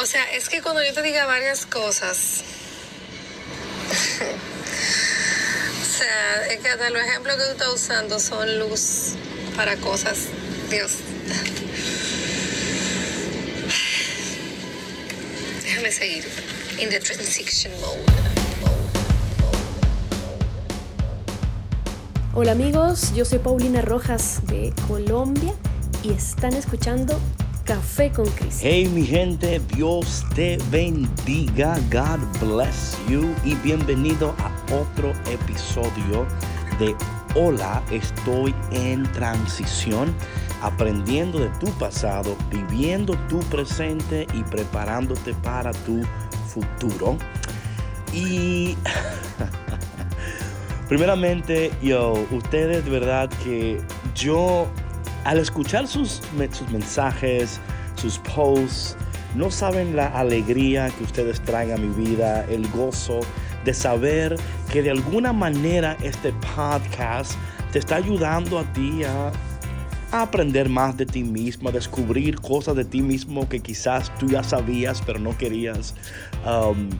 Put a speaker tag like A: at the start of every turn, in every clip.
A: O sea, es que cuando yo te diga varias cosas, o sea, es que hasta los ejemplos que tú estás usando son luz para cosas. Dios. Déjame seguir. In the transition mode.
B: Hola amigos, yo soy Paulina Rojas de Colombia y están escuchando Café con Cris.
C: Hey mi gente, Dios te bendiga, God bless you y bienvenido a otro episodio de Hola, estoy en transición, aprendiendo de tu pasado, viviendo tu presente y preparándote para tu futuro. Y primeramente, yo, ustedes de verdad que yo al escuchar sus mensajes, sus posts, no saben la alegría que ustedes traen a mi vida, el gozo de saber que de alguna manera este podcast te está ayudando a ti a, aprender más de ti mismo, a descubrir cosas de ti mismo que quizás tú ya sabías pero no querías. Um,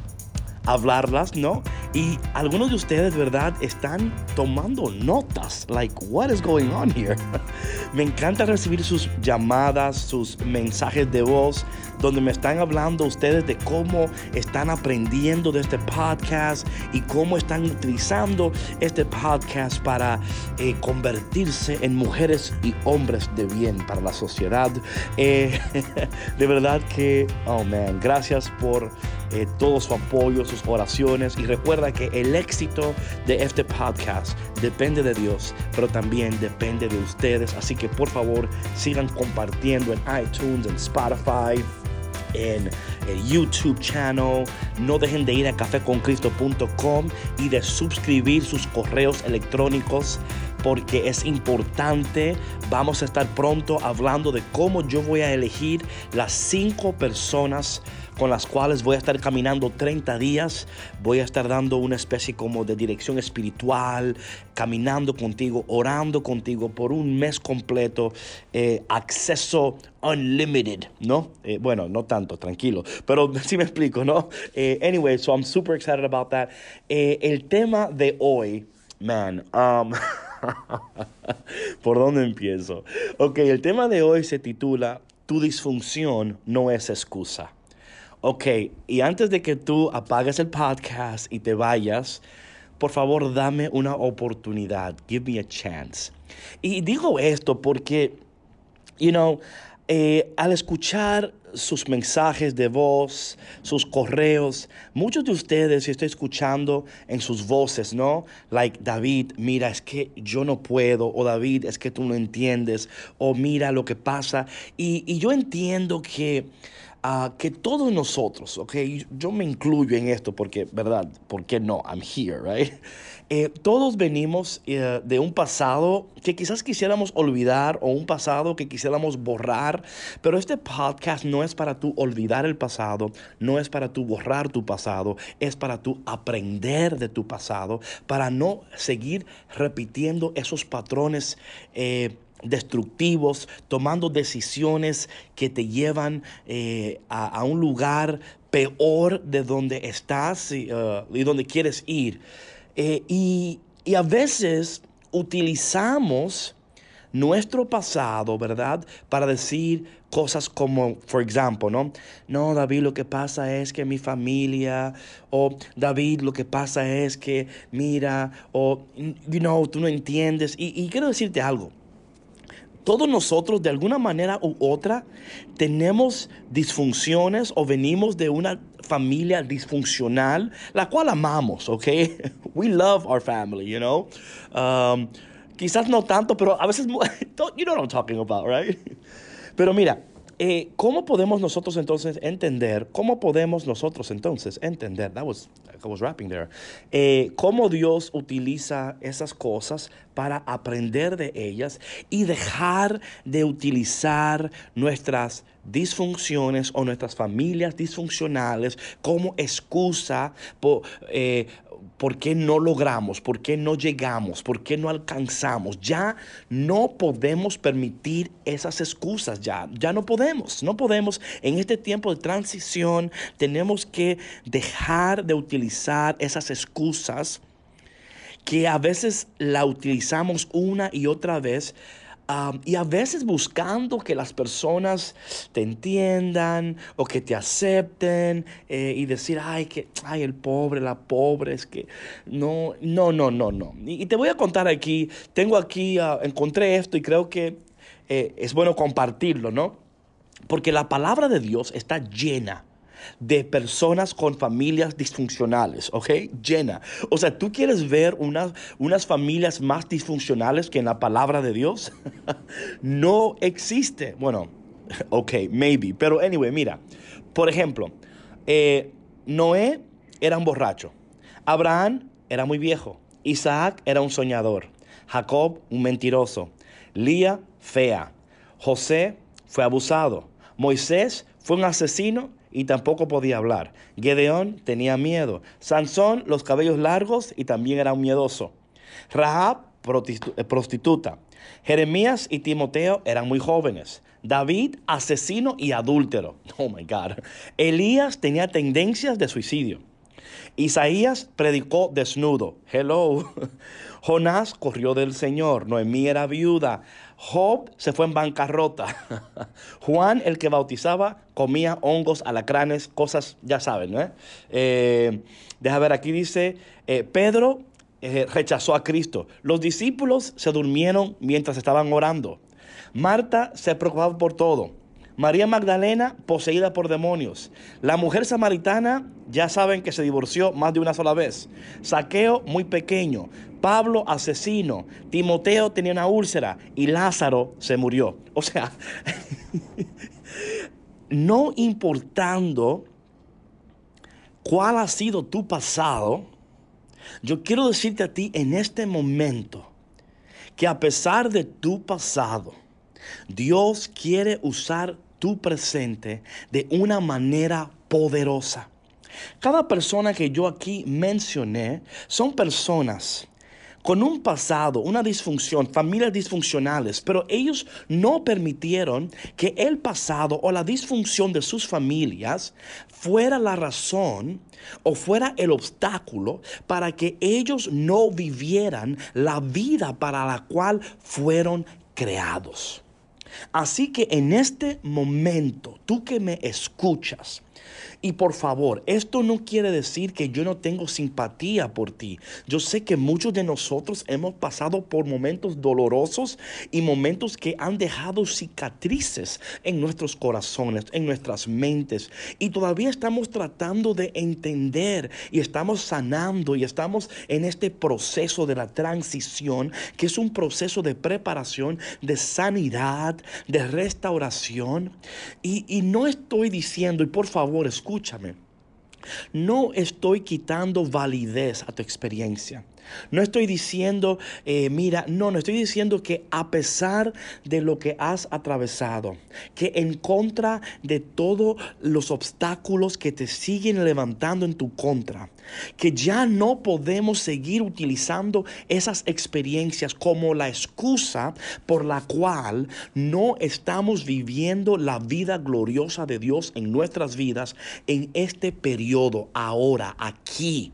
C: hablarlas, ¿no? Y algunos de ustedes, ¿verdad? Están tomando notas. Like, what is going on here? me encanta recibir sus llamadas, sus mensajes de voz, donde me están hablando ustedes de cómo están aprendiendo de este podcast y cómo están utilizando este podcast para eh, convertirse en mujeres y hombres de bien para la sociedad. Eh, de verdad que, oh man, gracias por eh, todo su apoyo, sus oraciones y recuerda que el éxito de este podcast depende de Dios, pero también depende de ustedes. Así que por favor sigan compartiendo en iTunes, en Spotify en el YouTube channel. No dejen de ir a cafeconcristo.com y de suscribir sus correos electrónicos porque es importante. Vamos a estar pronto hablando de cómo yo voy a elegir las cinco personas con las cuales voy a estar caminando 30 días. Voy a estar dando una especie como de dirección espiritual, caminando contigo, orando contigo por un mes completo, eh, acceso unlimited, ¿no? Eh, bueno, no tanto, tranquilo, pero sí me explico, ¿no? Eh, anyway, so I'm super excited about that. el tema de hoy, man, um, ¿por dónde empiezo? Ok, el tema de hoy se titula Tu disfunción no es excusa. Ok, y antes de que tú apagues el podcast y te vayas, por favor dame una oportunidad. Give me a chance. Y digo esto porque, you know, eh, al escuchar sus mensajes de voz, sus correos, muchos de ustedes, estoy escuchando en sus voces, ¿no? Like, David, mira, es que yo no puedo, o David, es que tú no entiendes, o mira lo que pasa. Y, y yo entiendo que que todos nosotros, ok, yo me incluyo en esto porque, ¿verdad? ¿Por qué no? I'm here, right? Eh, todos venimos eh, de un pasado que quizás quisiéramos olvidar o un pasado que quisiéramos borrar, pero este podcast no es para tú olvidar el pasado, no es para tú borrar tu pasado, es para tú aprender de tu pasado, para no seguir repitiendo esos patrones. Eh, destructivos, tomando decisiones que te llevan eh, a, un lugar peor de donde estás y, uh, donde quieres ir. Eh, y, y a veces utilizamos nuestro pasado, ¿verdad? Para decir cosas como, por ejemplo, ¿no? No, David, lo que pasa es que mi familia, o David, lo que pasa es que, mira, o, you know, tú no entiendes. y quiero decirte algo todos nosotros de alguna manera u otra tenemos disfunciones o venimos de una familia disfuncional, la cual amamos, ¿ok? We love our family, you know? Um, quizás no tanto, pero a veces, you know what I'm talking about, right? Pero mira, eh, ¿Cómo podemos nosotros entonces entender, cómo podemos nosotros entonces entender, that was, I was rapping there, eh, cómo Dios utiliza esas cosas para aprender de ellas y dejar de utilizar nuestras disfunciones o nuestras familias disfuncionales como excusa por, eh, por qué no logramos, por qué no llegamos, por qué no alcanzamos. Ya no podemos permitir esas excusas, ya, ya no podemos, no podemos. En este tiempo de transición tenemos que dejar de utilizar esas excusas que a veces la utilizamos una y otra vez y a veces buscando que las personas te entiendan o que te acepten eh, y decir, ay, que, ay, el pobre, la pobre, es que no, no, no, no, no. Y, te voy a contar aquí, tengo aquí, ah, encontré esto y creo que eh, es bueno compartirlo, ¿no? Porque la palabra de Dios está llena de personas con familias disfuncionales, ¿ok? Llena. O sea, ¿tú quieres ver unas, unas familias más disfuncionales que en la palabra de Dios? no existe. Bueno, ok, maybe. Pero anyway, mira. Por ejemplo, eh, Noé era un borracho. Abraham era muy viejo. Isaac era un soñador. Jacob, un mentiroso. Lía, fea. José fue abusado. Moisés fue un asesino y tampoco podía hablar. Gedeón tenía miedo. Sansón, los cabellos largos y también era un miedoso. Rahab, eh, prostituta. Jeremías y Timoteo eran muy jóvenes. David, asesino y adúltero. Oh my God. Elías tenía tendencias de suicidio. Isaías predicó desnudo. Hello. Jonás corrió del Señor. Noemí era viuda. Job se fue en bancarrota. Juan, el que bautizaba, comía hongos, alacranes, cosas, ya saben, ¿no? Eh, deja ver, aquí dice, eh, Pedro eh, rechazó a Cristo. Los discípulos se durmieron mientras estaban orando. Marta se preocupaba por todo. María Magdalena poseída por demonios. La mujer samaritana, ya saben que se divorció más de una sola vez. Saqueo muy pequeño. Pablo asesino. Timoteo tenía una úlcera y Lázaro se murió. O sea, no importando cuál ha sido tu pasado, yo quiero decirte a ti en este momento que a pesar de tu pasado, Dios quiere usar tu presente de una manera poderosa. Cada persona que yo aquí mencioné son personas con un pasado, una disfunción, familias disfuncionales, pero ellos no permitieron que el pasado o la disfunción de sus familias fuera la razón o fuera el obstáculo para que ellos no vivieran la vida para la cual fueron creados. Así que en este momento, tú que me escuchas, y por favor, esto no quiere decir que yo no tengo simpatía por ti. Yo sé que muchos de nosotros hemos pasado por momentos dolorosos y momentos que han dejado cicatrices en nuestros corazones, en nuestras mentes. Y todavía estamos tratando de entender y estamos sanando y estamos en este proceso de la transición, que es un proceso de preparación, de sanidad, de restauración. Y, y no estoy diciendo, y por favor, escucha, escúchame. No estoy quitando validez a tu experiencia. No estoy diciendo, eh, mira, no, no estoy diciendo que a pesar de lo que has atravesado, que en contra de todos los obstáculos que te siguen levantando en tu contra, que ya no podemos seguir utilizando esas experiencias como la excusa por la cual no estamos viviendo la vida gloriosa de Dios en nuestras vidas en este periodo, ahora, aquí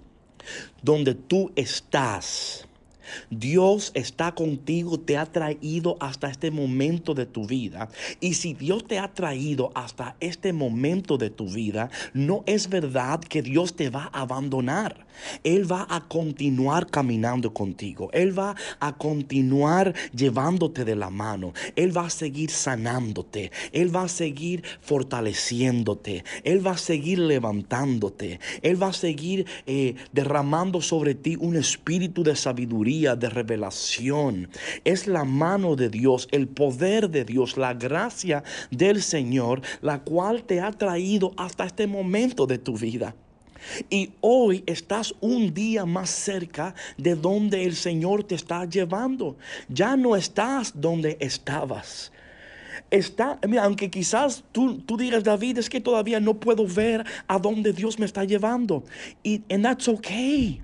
C: donde tú estás. Dios está contigo, te ha traído hasta este momento de tu vida. Y si Dios te ha traído hasta este momento de tu vida, no es verdad que Dios te va a abandonar. Él va a continuar caminando contigo. Él va a continuar llevándote de la mano. Él va a seguir sanándote. Él va a seguir fortaleciéndote. Él va a seguir levantándote. Él va a seguir eh, derramando sobre ti un espíritu de sabiduría de revelación. Es la mano de Dios, el poder de Dios, la gracia del Señor, la cual te ha traído hasta este momento de tu vida. Y hoy estás un día más cerca de donde el Señor te está llevando. Ya no estás donde estabas. está, mira, aunque quizás tú, tú digas, David, es que todavía no puedo ver a dónde Dios me está llevando. Y and that's okay.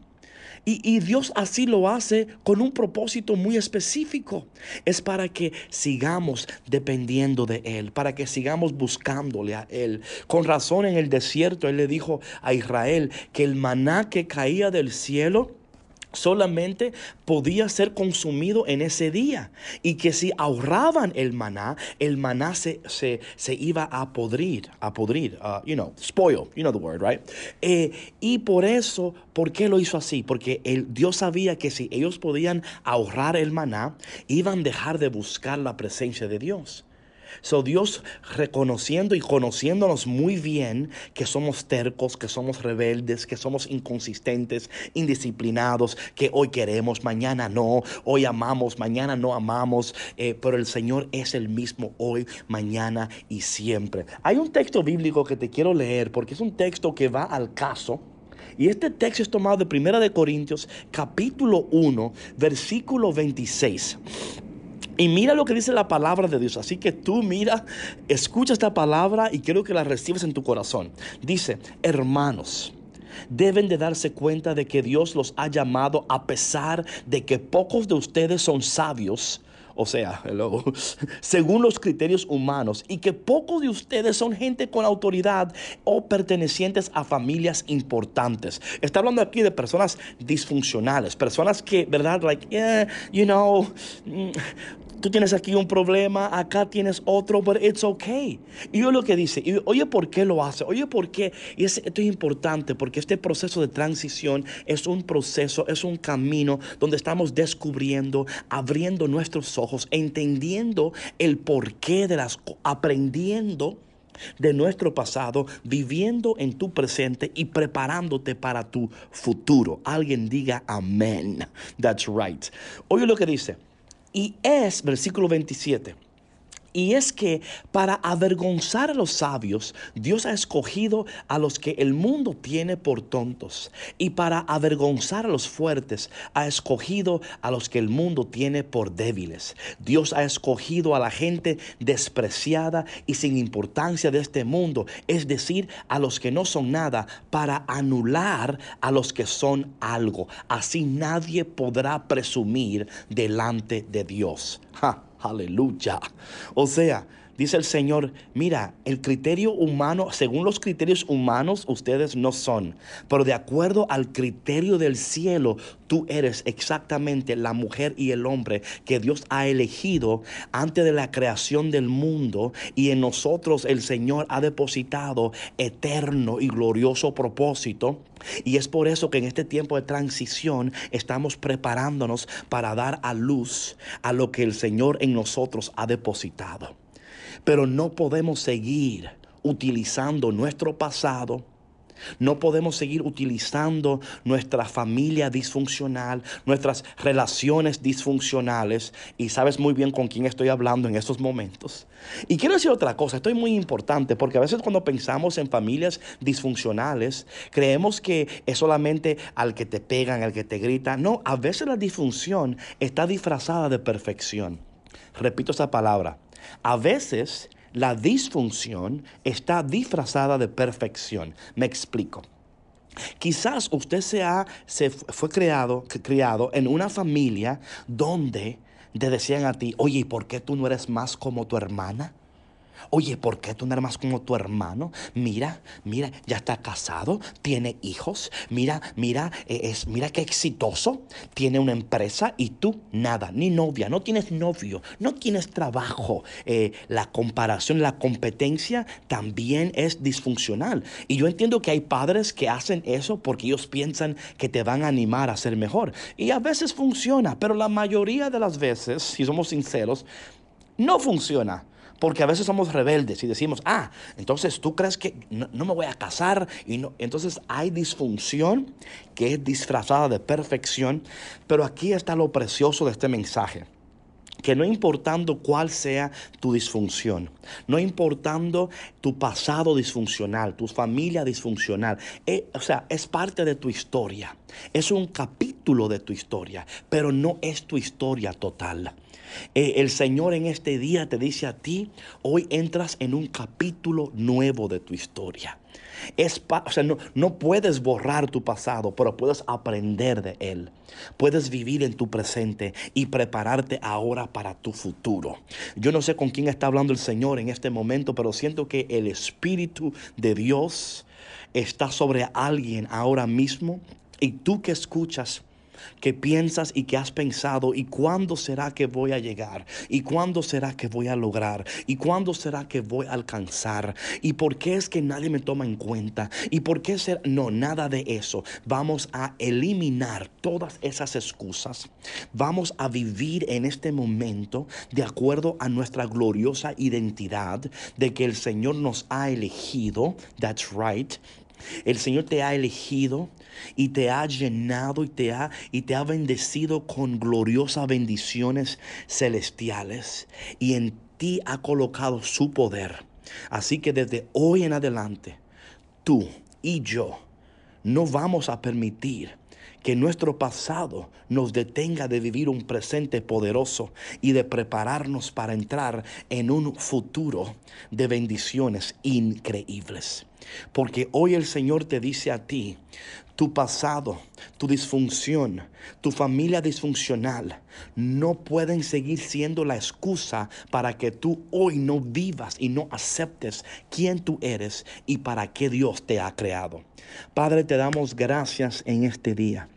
C: Y, Dios así lo hace con un propósito muy específico. Es para que sigamos dependiendo de Él, para que sigamos buscándole a Él. Con razón en el desierto Él le dijo a Israel que el maná que caía del cielo, solamente podía ser consumido en ese día y que si ahorraban el maná, el maná se, se, iba a podrir, a podrir, uh, you know, spoil, you know the word, right? Eh, y por eso, ¿por qué lo hizo así? Porque el, Dios sabía que si ellos podían ahorrar el maná, iban a dejar de buscar la presencia de Dios. So Dios reconociendo y conociéndonos muy bien que somos tercos, que somos rebeldes, que somos inconsistentes, indisciplinados, que hoy queremos, mañana no, hoy amamos, mañana no amamos, eh, pero el Señor es el mismo hoy, mañana y siempre. Hay un texto bíblico que te quiero leer porque es un texto que va al caso. Y este texto es tomado de Primera de Corintios, capítulo 1, versículo 26. Y mira lo que dice la palabra de Dios. Así que tú mira, escucha esta palabra y quiero que la recibes en tu corazón. Dice, hermanos, deben de darse cuenta de que Dios los ha llamado a pesar de que pocos de ustedes son sabios. O sea, según los criterios humanos, y que pocos de ustedes son gente con autoridad o pertenecientes a familias importantes. Está hablando aquí de personas disfuncionales, personas que, ¿verdad? Like, yeah, you know, mm, tú tienes aquí un problema, acá tienes otro, but it's okay. Y yo lo que dice, y oye, ¿por qué lo hace? Oye, ¿por qué? Y esto es importante porque este proceso de transición es un proceso, es un camino donde estamos descubriendo, abriendo nuestros ojos, entendiendo el porqué de las aprendiendo de nuestro pasado, viviendo en tu presente y preparándote para tu futuro. Alguien diga amén. That's right. Oye lo que dice. Y es, versículo 27, y es que para avergonzar a los sabios, Dios ha escogido a los que el mundo tiene por tontos. Y para avergonzar a los fuertes, ha escogido a los que el mundo tiene por débiles. Dios ha escogido a la gente despreciada y sin importancia de este mundo, es decir, a los que no son nada, para anular a los que son algo. Así nadie podrá presumir delante de Dios. Aleluya. O sea, dice el Señor, mira, el criterio humano, según los criterios humanos, ustedes no son, pero de acuerdo al criterio del cielo, tú eres exactamente la mujer y el hombre que Dios ha elegido antes de la creación del mundo y en nosotros el Señor ha depositado eterno y glorioso propósito. Y es por eso que en este tiempo de transición estamos preparándonos para dar a luz a lo que el Señor en nosotros ha depositado. Pero no podemos seguir utilizando nuestro pasado. No podemos seguir utilizando nuestra familia disfuncional, nuestras relaciones disfuncionales. Y sabes muy bien con quién estoy hablando en estos momentos. Y quiero decir otra cosa, esto es muy importante porque a veces cuando pensamos en familias disfuncionales, creemos que es solamente al que te pegan, al que te grita. No, a veces la disfunción está disfrazada de perfección. Repito esa palabra. A veces la disfunción está disfrazada de perfección. Me explico. Quizás usted se fue creado, criado en una familia donde te decían a ti, oye, ¿y por qué tú no eres más como tu hermana? Oye, ¿por qué tú no eres más como tu hermano? Mira, mira, ya está casado, tiene hijos, mira, mira, eh, es, mira qué exitoso, tiene una empresa y tú nada, ni novia, no tienes novio, no tienes trabajo. Eh, la comparación, la competencia también es disfuncional. Y yo entiendo que hay padres que hacen eso porque ellos piensan que te van a animar a ser mejor. Y a veces funciona, pero la mayoría de las veces, si somos sinceros, no funciona. Porque a veces somos rebeldes y decimos, ah, entonces tú crees que no, me voy a casar. Y no, entonces hay disfunción que es disfrazada de perfección. Pero aquí está lo precioso de este mensaje que no importando cuál sea tu disfunción, no importando tu pasado disfuncional, tu familia disfuncional, eh, o sea, es parte de tu historia, es un capítulo de tu historia, pero no es tu historia total. Eh, el Señor en este día te dice a ti, hoy entras en un capítulo nuevo de tu historia. Es o sea, no, no puedes borrar tu pasado, pero puedes aprender de él. Puedes vivir en tu presente y prepararte ahora para tu futuro. Yo no sé con quién está hablando el Señor en este momento, pero siento que el Espíritu de Dios está sobre alguien ahora mismo y tú que escuchas que piensas y que has pensado y cuándo será que voy a llegar y cuándo será que voy a lograr y cuándo será que voy a alcanzar y por qué es que nadie me toma en cuenta y por qué ser no nada de eso vamos a eliminar todas esas excusas. Vamos a vivir en este momento de acuerdo a nuestra gloriosa identidad de que el Señor nos ha elegido. That's right el Señor te ha elegido y te ha llenado y te ha, y te ha bendecido con gloriosas bendiciones celestiales y en ti ha colocado su poder. Así que desde hoy en adelante, tú y yo no vamos a permitir que nuestro pasado nos detenga de vivir un presente poderoso y de prepararnos para entrar en un futuro de bendiciones increíbles. Porque hoy el Señor te dice a ti, tu pasado, tu disfunción, tu familia disfuncional, no pueden seguir siendo la excusa para que tú hoy no vivas y no aceptes quién tú eres y para qué Dios te ha creado. Padre, te damos gracias en este día.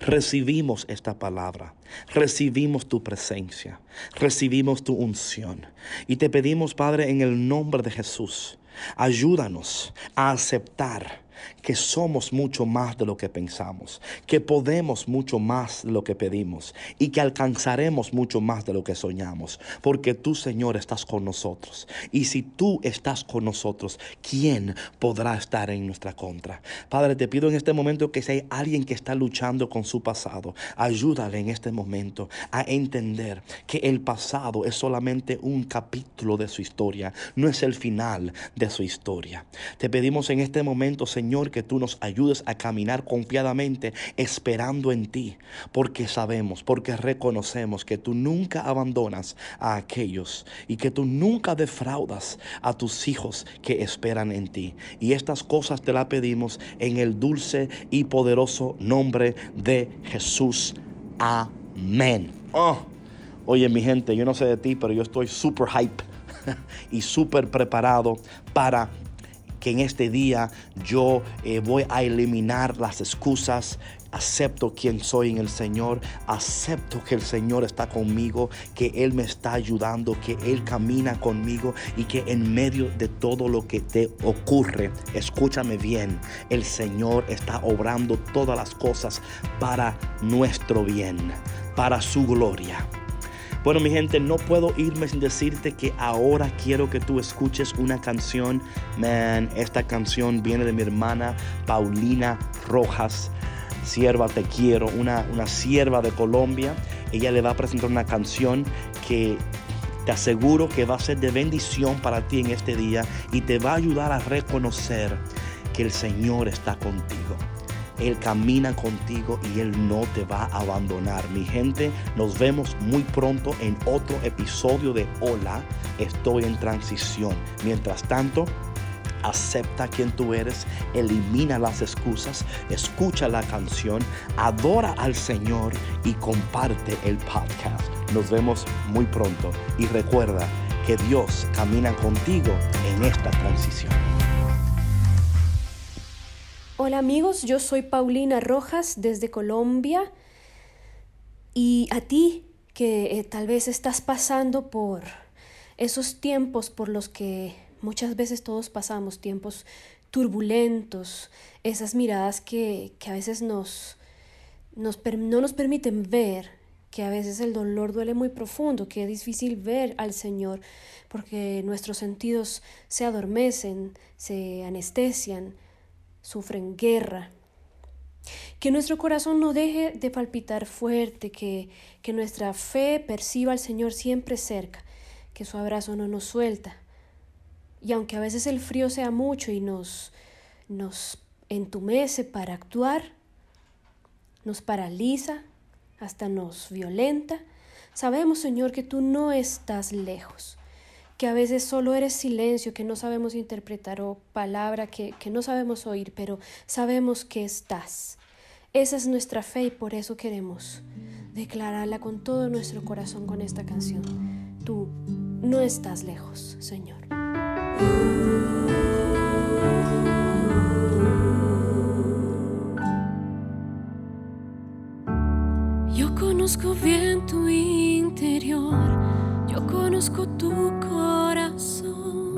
C: Recibimos esta palabra, recibimos tu presencia, recibimos tu unción y te pedimos, Padre, en el nombre de Jesús, ayúdanos a aceptar que somos mucho más de lo que pensamos, que podemos mucho más de lo que pedimos y que alcanzaremos mucho más de lo que soñamos, porque tú, Señor, estás con nosotros. Y si tú estás con nosotros, ¿quién podrá estar en nuestra contra? Padre, te pido en este momento que si hay alguien que está luchando con su pasado, ayúdale en este momento a entender que el pasado es solamente un capítulo de su historia, no es el final de su historia. Te pedimos en este momento, Señor, que tú nos ayudes a caminar confiadamente esperando en ti, porque sabemos, porque reconocemos que tú nunca abandonas a aquellos y que tú nunca defraudas a tus hijos que esperan en ti. Y estas cosas te las pedimos en el dulce y poderoso nombre de Jesús. Amén. Oh, oye mi gente, yo no sé de ti, pero yo estoy super hype y súper preparado para que en este día yo eh, voy a eliminar las excusas, acepto quién soy en el Señor, acepto que el Señor está conmigo, que Él me está ayudando, que Él camina conmigo y que en medio de todo lo que te ocurre, escúchame bien, el Señor está obrando todas las cosas para nuestro bien, para su gloria. Bueno, mi gente, no puedo irme sin decirte que ahora quiero que tú escuches una canción. Man, esta canción viene de mi hermana Paulina Rojas. Sierva, te quiero, una, una sierva de Colombia. Ella le va a presentar una canción que te aseguro que va a ser de bendición para ti en este día y te va a ayudar a reconocer que el Señor está contigo. Él camina contigo y Él no te va a abandonar. Mi gente, nos vemos muy pronto en otro episodio de Hola, estoy en transición. Mientras tanto, acepta quien tú eres, elimina las excusas, escucha la canción, adora al Señor y comparte el podcast. Nos vemos muy pronto y recuerda que Dios camina contigo en esta transición.
B: Hola amigos, yo soy Paulina Rojas desde Colombia. Y a ti que eh, tal vez estás pasando por esos tiempos por los que muchas veces todos pasamos, tiempos turbulentos, esas miradas que, que a veces nos, nos, no nos permiten ver, que a veces el dolor duele muy profundo, que es difícil ver al Señor porque nuestros sentidos se adormecen, se anestesian sufren guerra. Que nuestro corazón no deje de palpitar fuerte, que, que nuestra fe perciba al Señor siempre cerca, que su abrazo no nos suelta. Y aunque a veces el frío sea mucho y nos, nos entumece para actuar, nos paraliza, hasta nos violenta, sabemos, Señor, que tú no estás lejos que a veces solo eres silencio, que no sabemos interpretar o palabra que, que no sabemos oír, pero sabemos que estás. Esa es nuestra fe y por eso queremos declararla con todo nuestro corazón con esta canción. Tú no estás lejos, Señor. Yo conozco bien tu interior conozco tu corazón.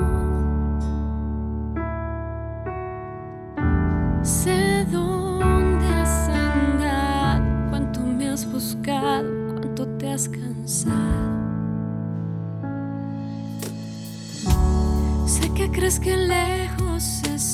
B: Sé dónde has andado, cuánto me has buscado, cuánto te has cansado. Sé que crees que lejos
A: es